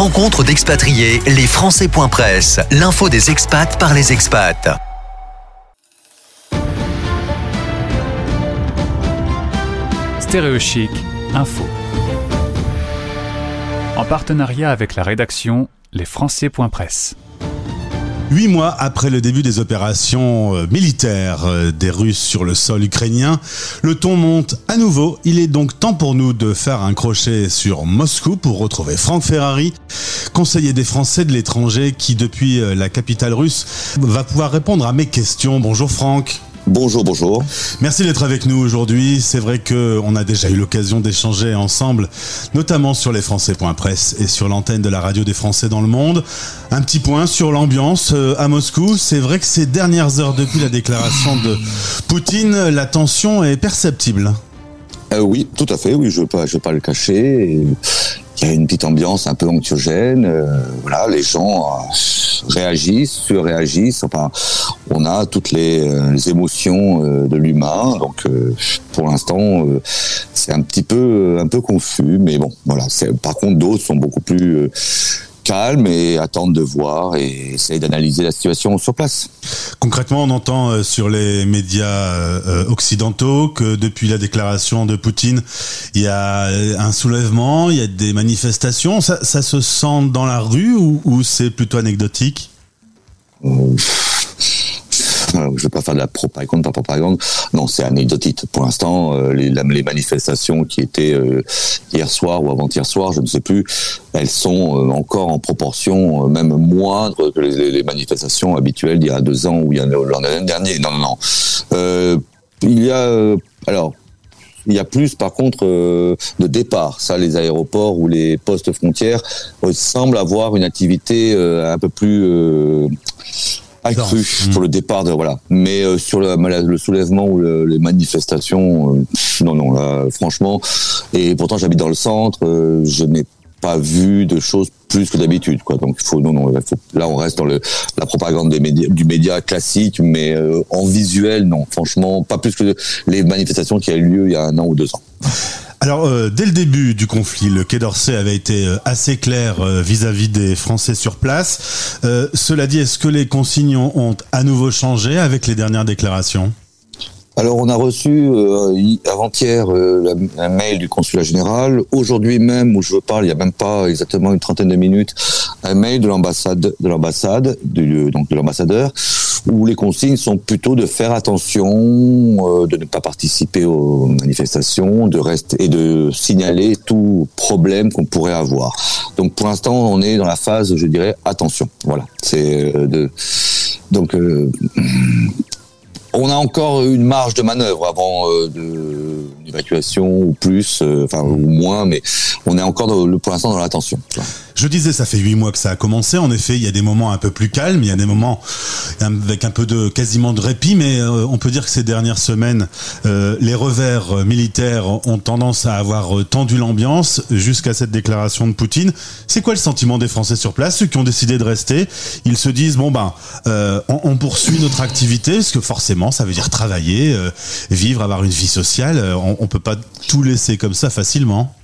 Rencontre d'expatriés, les Français.press, l'info des expats par les expats. Stéréochic, info. En partenariat avec la rédaction Les Français.press. Huit mois après le début des opérations euh, militaires euh, des Russes sur le sol ukrainien, le ton monte à nouveau. Il est donc temps pour nous de faire un crochet sur Moscou pour retrouver Franck Ferrari, conseiller des Français de l'étranger qui, depuis euh, la capitale russe, va pouvoir répondre à mes questions. Bonjour Franck. Bonjour, bonjour. Merci d'être avec nous aujourd'hui. C'est vrai qu'on a déjà eu l'occasion d'échanger ensemble, notamment sur les Français.press et sur l'antenne de la radio des Français dans le monde. Un petit point sur l'ambiance euh, à Moscou. C'est vrai que ces dernières heures depuis la déclaration de Poutine, la tension est perceptible. Euh, oui, tout à fait. Oui, je ne vais, vais, pas le cacher. Il y a une petite ambiance un peu anxiogène. Euh, voilà, les gens euh, réagissent, surréagissent. Enfin, on a toutes les, euh, émotions de l'humain. Donc, pour l'instant, c'est un petit peu un peu confus. Mais bon, voilà. Par contre, d'autres sont beaucoup plus calme et attendre de voir et essayer d'analyser la situation sur place. Concrètement, on entend euh, sur les médias euh, occidentaux que depuis la déclaration de Poutine, il y a un soulèvement, il y a des manifestations. Ça, se sent dans la rue ou, c'est plutôt anecdotique? je ne vais pas faire de la propagande par propagande. Non, c'est anecdotique. Pour l'instant, euh, les, manifestations qui étaient euh, hier soir ou avant-hier soir, je ne sais plus, elles sont euh, encore en proportion même moindre que les, manifestations habituelles d'il y a deux ans ou il y a l'an dernier. Non, non, non. il y a alors il y a plus, par contre, de départ. Ça, les aéroports ou les postes frontières semblent avoir une activité un peu plus accru pour le départ de voilà. Mais euh, sur le, le, soulèvement ou les manifestations, euh, non non là franchement. Et pourtant j'habite dans le centre, euh, je n'ai pas vu de choses plus que d'habitude quoi. Donc il faut non non là on reste dans le la propagande des médias du média classique, mais en visuel non franchement pas plus que les manifestations qui a eu lieu il y a un an ou deux ans. Alors, euh, dès le début du conflit, le Quai d'Orsay avait été euh, assez clair euh, vis-à-vis des Français sur place. cela dit, est-ce que les consignes ont à nouveau changé avec les dernières déclarations? Alors on a reçu avant-hier un mail du consulat général. Aujourd'hui même, où je vous parle, il n'y a même pas exactement une trentaine de minutes, un mail de l'ambassade, de l'ambassade, donc de l'ambassadeur, où les consignes sont plutôt de faire attention, euh, de ne pas participer aux manifestations, de rester et de signaler tout problème qu'on pourrait avoir. Donc pour l'instant, on est dans la phase, je dirais, attention. Voilà, c'est euh, donc euh, on a encore une marge de manœuvre avant l'évacuation ou plus, enfin ou moins, mais on est encore pour l'instant dans l'attention. Je disais, ça fait huit mois que ça a commencé. En effet, il y a des moments un peu plus calmes, il y a des moments avec un peu de quasiment de répit, mais euh, on peut dire que ces dernières semaines, euh, les revers euh, militaires ont tendance à avoir tendu l'ambiance jusqu'à cette déclaration de Poutine. C'est quoi le sentiment des Français sur place, ceux qui ont décidé de rester? Ils se disent bon ben, on, poursuit notre activité, parce que forcément, ça veut dire travailler, vivre, avoir une vie sociale. On, on peut pas tout laisser comme ça facilement.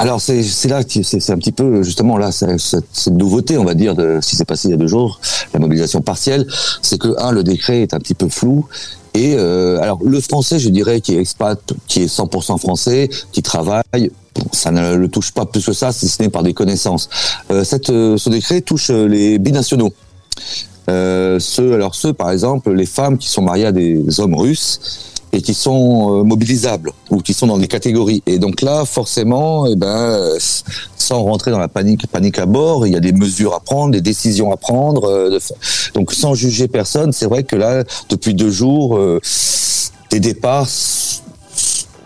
Alors c'est là c'est un petit peu justement là cette, nouveauté on va dire de ce qui s'est passé il y a deux jours la mobilisation partielle. C'est que un le décret est un petit peu flou et euh, alors le français je dirais qui est expat qui est 100% français qui travaille ça ne le touche pas plus que ça si ce n'est par des connaissances. Euh, euh, ce décret touche les binationaux. Ceux alors ceux par exemple les femmes qui sont mariées à des hommes russes et qui sont euh, mobilisables ou qui sont dans des catégories. Et donc là, forcément, eh ben, sans rentrer dans la panique, panique à bord, il y a des mesures à prendre, des décisions à prendre. Euh, donc sans juger personne, c'est vrai que là, depuis deux jours, euh, des départs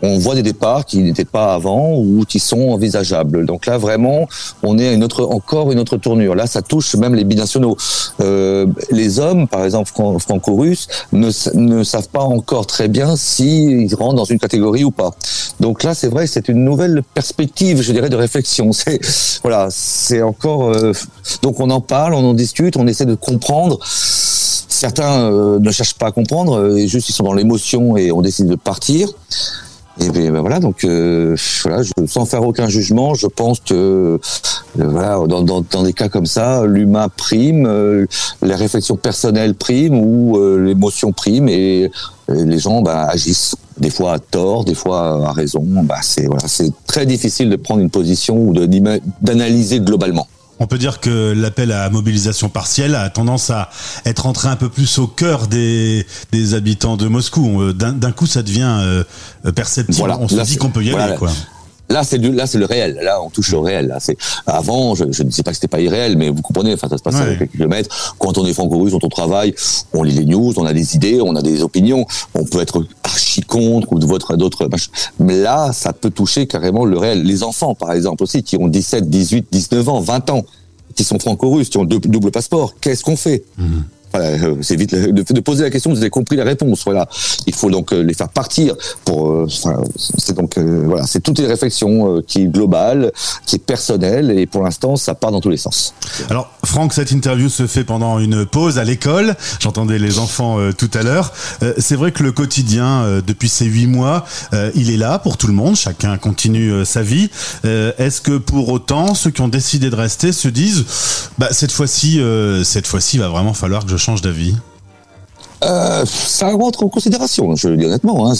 on voit des départs qui n'étaient pas avant ou qui sont envisageables. Donc là, vraiment, on est encore une autre tournure. Là, ça touche même les binationaux. Euh, les hommes, par exemple franco-russes, ne, savent pas encore très bien s'ils rentrent dans une catégorie ou pas. Donc là, c'est vrai, c'est une nouvelle perspective, je dirais, de réflexion. C'est voilà, c'est encore. Euh, donc on en parle, on en discute, on essaie de comprendre. Certains euh, ne cherchent pas à comprendre, juste ils sont dans l'émotion et on décide de partir. Et bien ben voilà, donc euh, voilà, sans faire aucun jugement, je pense que euh, voilà, dans, dans, des cas comme ça, l'humain prime, euh, les réflexions personnelles priment ou euh, l'émotion prime et, les gens ben, agissent. Des fois à tort, des fois à raison. Ben, c'est voilà, c'est très difficile de prendre une position ou d'analyser globalement. On peut dire que l'appel à mobilisation partielle a tendance à être entré un peu plus au cœur des, des habitants de Moscou. D'un coup, ça devient euh, perceptible. Voilà, on se dit qu'on peut y aller. Quoi. Là, c'est là, c'est le réel. Là, on touche le réel. Là, c'est avant, je, je ne sais pas que c'était pas irréel, mais vous comprenez. Enfin, ça se passe à quelques kilomètres. Quand on est franco-russe, quand on travaille, on lit les news, on a des idées, on a des opinions. On peut être archi contre ou de votre d'autres. Mais là, ça peut toucher carrément le réel. Les enfants, par exemple, aussi, qui ont 17, 18, 19 ans, 20 ans, qui sont franco-russes, qui ont double passeport. Qu'est-ce qu'on fait? Mhm. Euh, c'est vite de, poser la question, vous avez compris la réponse. Voilà, il faut donc euh, les faire partir. Pour, euh, c'est donc voilà, c'est toute une réflexion qui est globale, qui est personnelle, et pour l'instant, ça part dans tous les sens. Alors, Franck, cette interview se fait pendant une pause à l'école. J'entendais les enfants tout à l'heure. c'est vrai que le quotidien, depuis ces huit mois, il est là pour tout le monde. Chacun continue sa vie. Est-ce que pour autant, ceux qui ont décidé de rester se disent, bah, cette fois-ci, cette fois-ci, va vraiment falloir que je change d'avis euh, ça rentre en considération, je le dis honnêtement. Hein,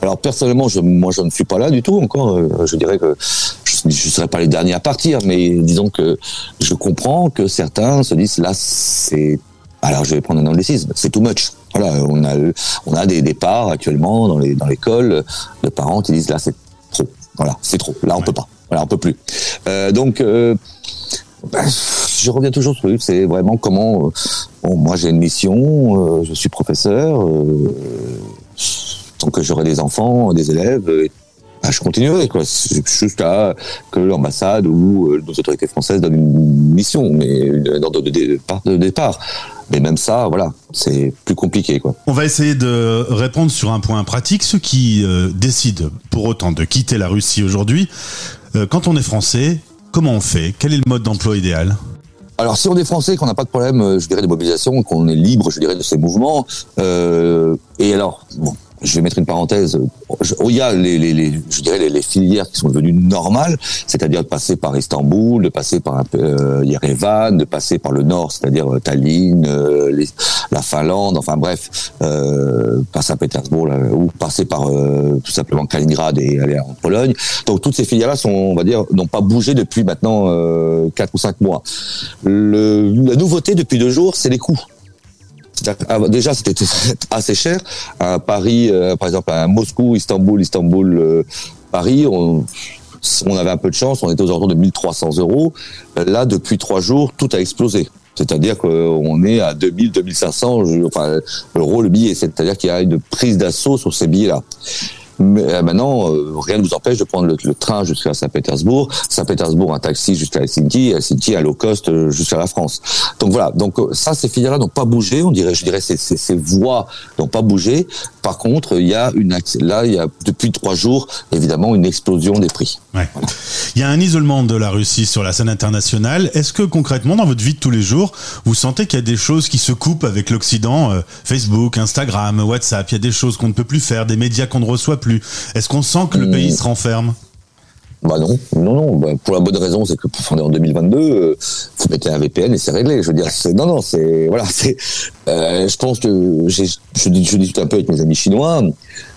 alors personnellement, je, moi, je ne suis pas là du tout encore. Euh, je dirais que je ne serai pas les derniers à partir, mais disons que je comprends que certains se disent là, c'est. Alors, je vais prendre un anglicisme, c'est too much. Voilà, on a, on a des départs actuellement dans les dans l'école de parents qui disent là, c'est trop. Voilà, c'est trop. Là, on peut pas. Voilà, on peut plus. Euh, donc. Euh, bah, je reviens toujours sur lui, c'est vraiment comment. Euh, bon, moi, j'ai une mission, euh, je suis professeur. Euh, tant que j'aurai des enfants, des élèves, bah, je continuerai, quoi. Jusqu'à que l'ambassade ou nos autorités françaises donnent une mission, mais une ordre. De départ. Mais même ça, voilà, c'est plus compliqué, quoi. On va essayer de répondre sur un point pratique. Ceux qui décident pour autant de quitter la Russie aujourd'hui, quand on est français, comment on fait? Quel est le mode d'emploi idéal? Alors, si on est français, qu'on n'a pas de problème, euh, je dirais, de mobilisation, qu'on est libre, je dirais, de ces mouvements, euh, et alors, je vais mettre une parenthèse. il y a les, les, les je dirais les, filières qui sont devenues normales, c'est-à-dire de passer par Istanbul, de passer par euh, Yerevan, de passer par le nord, c'est-à-dire euh, Tallinn, euh, la Finlande, enfin bref, euh, par Saint-Pétersbourg ou passer par euh, tout simplement Kaliningrad et aller en Pologne. Donc toutes ces filières-là sont, on va dire, n'ont pas bougé depuis maintenant quatre ou cinq mois. Le, la nouveauté depuis deux jours, c'est les coûts. Ah, déjà, c'était assez cher. À Paris, euh, par exemple, à Moscou, Istanbul, Istanbul, euh, Paris, on, on avait un peu de chance, on était aux alentours de 1300 euros. Là, depuis trois jours, tout a explosé. C'est-à-dire qu'on est à 2000, 2500 enfin, euros le billet. C'est-à-dire qu'il y a une prise d'assaut sur ces billets-là. Mais euh, maintenant, euh, rien ne vous empêche de prendre le, train jusqu'à Saint-Pétersbourg, Saint-Pétersbourg un taxi jusqu'à Helsinki, Helsinki un low cost euh, jusqu'à la France. Donc voilà. Donc ça, ces filières-là n'ont pas bougé. On dirait, je dirais, ces, voies n'ont pas bougé. Par contre, il y a une là, il y a depuis trois jours, évidemment, une explosion des prix. Il y a un isolement de la Russie sur la scène internationale. Est-ce que concrètement, dans votre vie de tous les jours, vous sentez qu'il y a des choses qui se coupent avec l'Occident, Facebook, Instagram, WhatsApp, il y a des choses qu'on ne peut plus faire, des médias qu'on ne reçoit plus est-ce qu'on sent que le pays se renferme? Bah non, non, non. Bah, pour la bonne raison, c'est que on est en 2022, euh, vous mettez un VPN et c'est réglé. Je veux dire, c'est non, non, c'est voilà, c'est. Euh, je pense que je, je discute un peu avec mes amis chinois.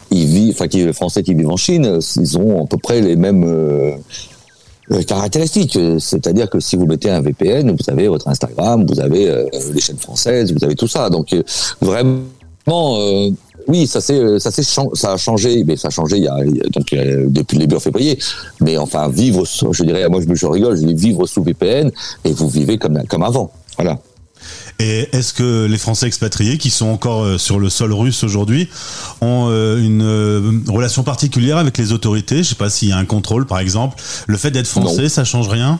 Ils vivent, enfin, qui les Français qui vivent en Chine, ils ont à peu près les mêmes euh, caractéristiques. C'est-à-dire que si vous mettez un VPN, vous avez votre Instagram, vous avez les chaînes françaises, vous avez tout ça. Donc vraiment oui, ça c'est ça c'est ça a changé, mais ça a changé il y a, donc depuis le début en février. Mais enfin vivre, je dirais, moi je, je rigole, je dis vivre sous VPN et vous vivez comme comme avant. Voilà. Et est-ce que les Français expatriés qui sont encore euh, sur le sol russe aujourd'hui ont euh, une euh, relation particulière avec les autorités? Je sais pas s'il y a un contrôle, par exemple. Le fait d'être français, ça change rien?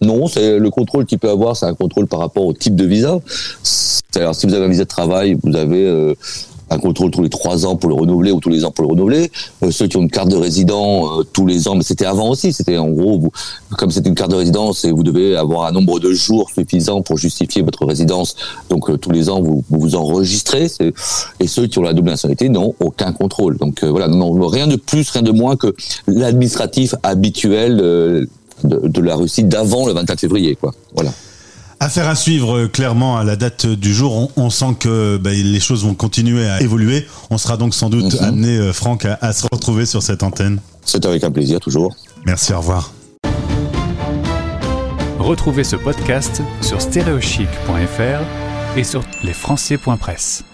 Non, c'est le contrôle qu'il peut avoir, c'est un contrôle par rapport au type de visa. Alors, si vous avez un visa de travail, vous avez un contrôle tous les trois ans pour le renouveler ou tous les ans pour le renouveler. Euh, ceux qui ont une carte de résident euh, tous les ans, mais c'était avant aussi. C'était en gros, vous, comme c'est une carte de résidence et vous devez avoir un nombre de jours suffisant pour justifier votre résidence. Donc euh, tous les ans, vous vous, enregistrez. Et ceux qui ont la double nationalité n'ont aucun contrôle. Donc voilà, non, rien de plus, rien de moins que l'administratif habituel de, de, la Russie d'avant le 24 février. Quoi. Voilà. Affaire à suivre euh, clairement à la date du jour. On, sent que bah, les choses vont continuer à évoluer. On sera donc sans doute mhm. amené, euh, Franck, à, se retrouver sur cette antenne. C'est avec un plaisir, toujours. Merci, au revoir. Retrouvez ce podcast sur stereochic.fr et sur lesfranciers.press.